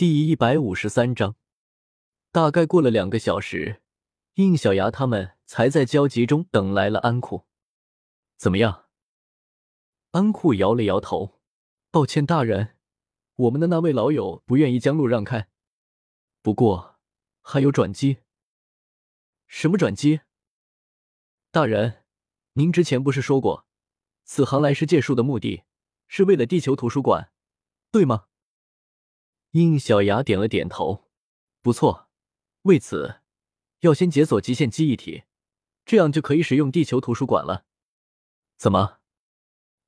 第一百五十三章，大概过了两个小时，应小牙他们才在焦急中等来了安库。怎么样？安库摇了摇头，抱歉，大人，我们的那位老友不愿意将路让开。不过还有转机。什么转机？大人，您之前不是说过，此行来世借书的目的是为了地球图书馆，对吗？应小牙点了点头，不错。为此，要先解锁极限记忆体，这样就可以使用地球图书馆了。怎么？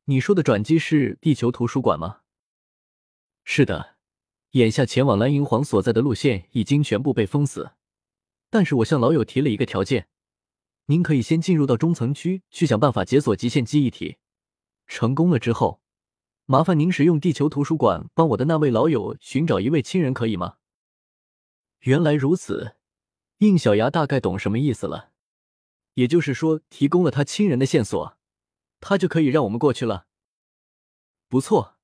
你说的转机是地球图书馆吗？是的，眼下前往蓝银皇所在的路线已经全部被封死，但是我向老友提了一个条件，您可以先进入到中层区去想办法解锁极限记忆体，成功了之后。麻烦您使用地球图书馆帮我的那位老友寻找一位亲人，可以吗？原来如此，应小牙大概懂什么意思了。也就是说，提供了他亲人的线索，他就可以让我们过去了。不错，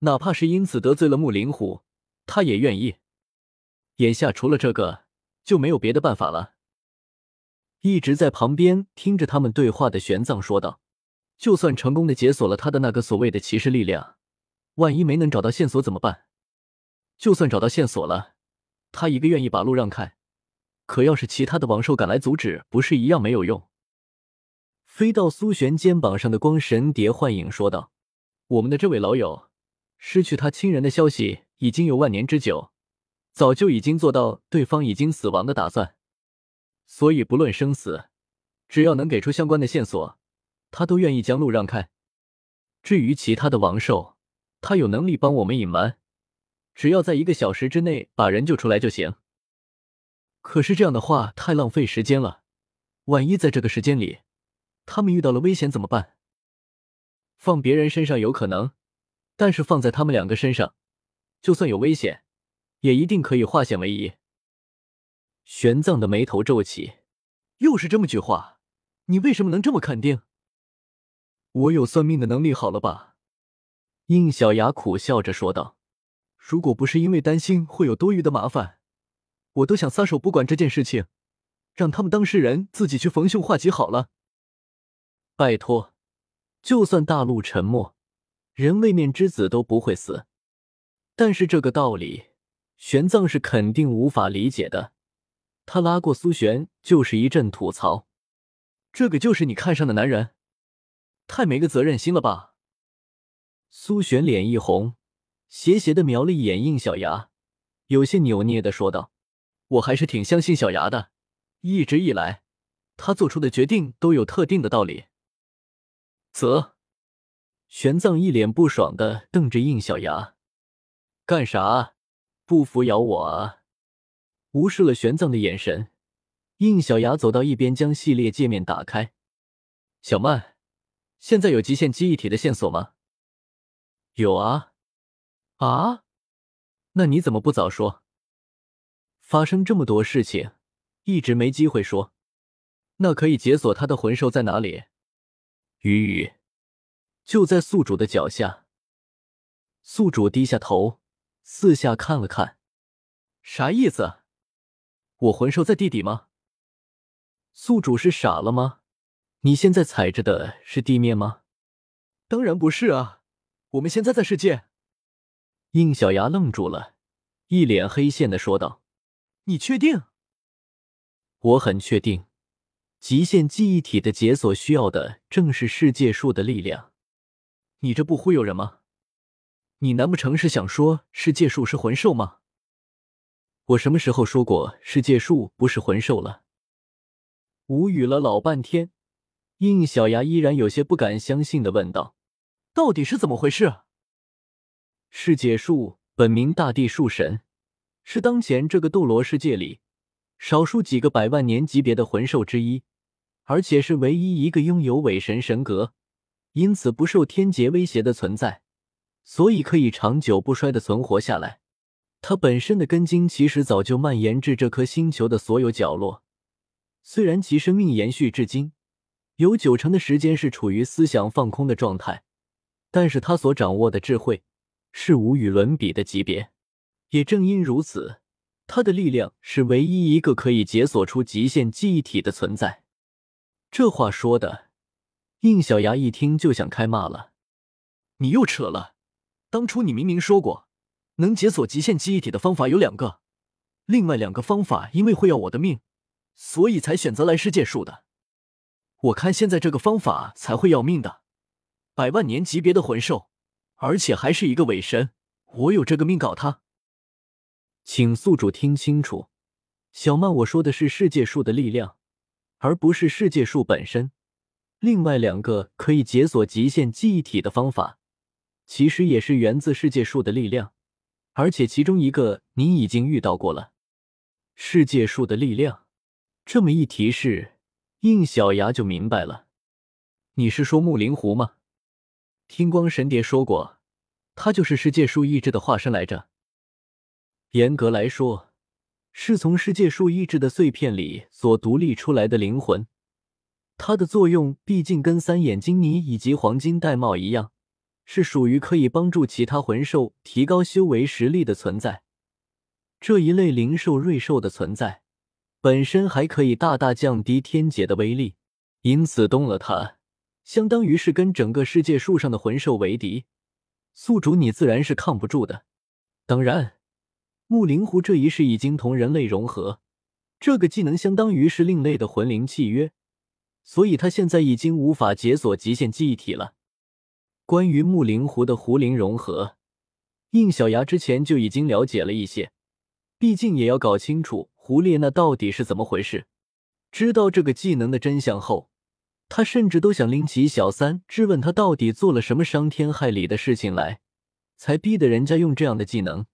哪怕是因此得罪了木灵虎，他也愿意。眼下除了这个，就没有别的办法了。一直在旁边听着他们对话的玄奘说道。就算成功的解锁了他的那个所谓的骑士力量，万一没能找到线索怎么办？就算找到线索了，他一个愿意把路让开，可要是其他的王兽赶来阻止，不是一样没有用？飞到苏璇肩膀上的光神蝶幻影说道：“我们的这位老友失去他亲人的消息已经有万年之久，早就已经做到对方已经死亡的打算，所以不论生死，只要能给出相关的线索。”他都愿意将路让开。至于其他的王兽，他有能力帮我们隐瞒，只要在一个小时之内把人救出来就行。可是这样的话太浪费时间了，万一在这个时间里他们遇到了危险怎么办？放别人身上有可能，但是放在他们两个身上，就算有危险，也一定可以化险为夷。玄奘的眉头皱起，又是这么句话，你为什么能这么肯定？我有算命的能力，好了吧？应小牙苦笑着说道：“如果不是因为担心会有多余的麻烦，我都想撒手不管这件事情，让他们当事人自己去逢凶化吉好了。拜托，就算大陆沉没，人位面之子都不会死。但是这个道理，玄奘是肯定无法理解的。他拉过苏璇，就是一阵吐槽：‘这个就是你看上的男人？’”太没个责任心了吧！苏璇脸一红，斜斜的瞄了一眼应小牙，有些扭捏的说道：“我还是挺相信小牙的，一直以来，他做出的决定都有特定的道理。”啧，玄奘一脸不爽的瞪着应小牙：“干啥？不服咬我啊！”无视了玄奘的眼神，应小牙走到一边，将系列界面打开，小曼。现在有极限记忆体的线索吗？有啊，啊，那你怎么不早说？发生这么多事情，一直没机会说。那可以解锁他的魂兽在哪里？鱼鱼就在宿主的脚下。宿主低下头，四下看了看，啥意思？我魂兽在地底吗？宿主是傻了吗？你现在踩着的是地面吗？当然不是啊，我们现在在世界。应小牙愣住了，一脸黑线的说道：“你确定？”我很确定，极限记忆体的解锁需要的正是世界树的力量。你这不忽悠人吗？你难不成是想说世界树是魂兽吗？我什么时候说过世界树不是魂兽了？无语了老半天。应小牙依然有些不敢相信的问道：“到底是怎么回事？”世界树本名大地树神，是当前这个斗罗世界里少数几个百万年级别的魂兽之一，而且是唯一一个拥有伪神神格，因此不受天劫威胁的存在，所以可以长久不衰的存活下来。它本身的根茎其实早就蔓延至这颗星球的所有角落，虽然其生命延续至今。有九成的时间是处于思想放空的状态，但是他所掌握的智慧是无与伦比的级别。也正因如此，他的力量是唯一一个可以解锁出极限记忆体的存在。这话说的，应小牙一听就想开骂了：“你又扯了！当初你明明说过，能解锁极限记忆体的方法有两个，另外两个方法因为会要我的命，所以才选择来世界树的。我看现在这个方法才会要命的，百万年级别的魂兽，而且还是一个伪神，我有这个命搞他。”请宿主听清楚，小曼，我说的是世界树的力量，而不是世界树本身。另外两个可以解锁极限记忆体的方法，其实也是源自世界树的力量，而且其中一个你已经遇到过了。世界树的力量，这么一提示，应小牙就明白了。你是说木灵狐吗？听光神蝶说过，他就是世界树意志的化身来着。严格来说，是从世界树意志的碎片里所独立出来的灵魂。它的作用毕竟跟三眼金尼以及黄金玳瑁一样，是属于可以帮助其他魂兽提高修为实力的存在。这一类灵兽、瑞兽的存在，本身还可以大大降低天劫的威力，因此动了它，相当于是跟整个世界树上的魂兽为敌。宿主，你自然是抗不住的。当然。木灵狐这一世已经同人类融合，这个技能相当于是另类的魂灵契约，所以他现在已经无法解锁极限记忆体了。关于木灵狐的狐灵融合，应小牙之前就已经了解了一些，毕竟也要搞清楚胡列那到底是怎么回事。知道这个技能的真相后，他甚至都想拎起小三质问他到底做了什么伤天害理的事情来，才逼得人家用这样的技能。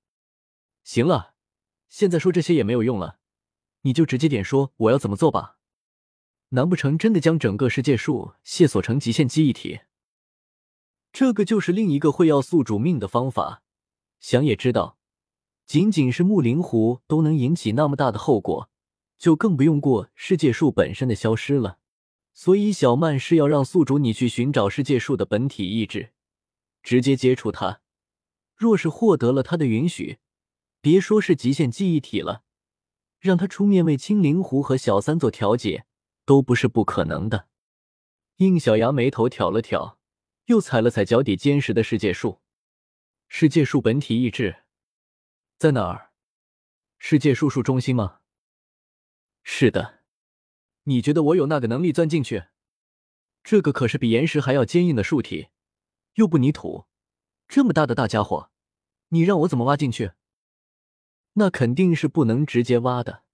行了，现在说这些也没有用了，你就直接点说我要怎么做吧。难不成真的将整个世界树卸锁成极限记忆体？这个就是另一个会要宿主命的方法。想也知道，仅仅是木灵狐都能引起那么大的后果，就更不用过世界树本身的消失了。所以小曼是要让宿主你去寻找世界树的本体意志，直接接触它。若是获得了他的允许。别说是极限记忆体了，让他出面为青灵狐和小三做调解，都不是不可能的。应小牙眉头挑了挑，又踩了踩脚底坚实的世界树。世界树本体意志在哪儿？世界树树中心吗？是的。你觉得我有那个能力钻进去？这个可是比岩石还要坚硬的树体，又不泥土，这么大的大家伙，你让我怎么挖进去？那肯定是不能直接挖的，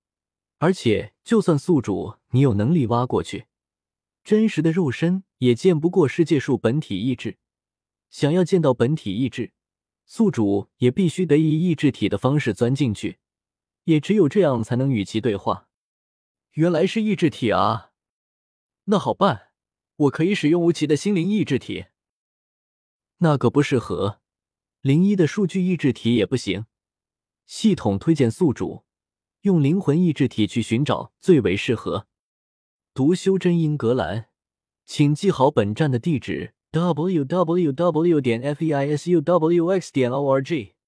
而且就算宿主你有能力挖过去，真实的肉身也见不过世界树本体意志。想要见到本体意志，宿主也必须得以意志体的方式钻进去，也只有这样才能与其对话。原来是意志体啊，那好办，我可以使用吴奇的心灵意志体。那个不适合，零一的数据意志体也不行。系统推荐宿主用灵魂意志体去寻找最为适合。读修真英格兰，请记好本站的地址 www.feisuwx.org。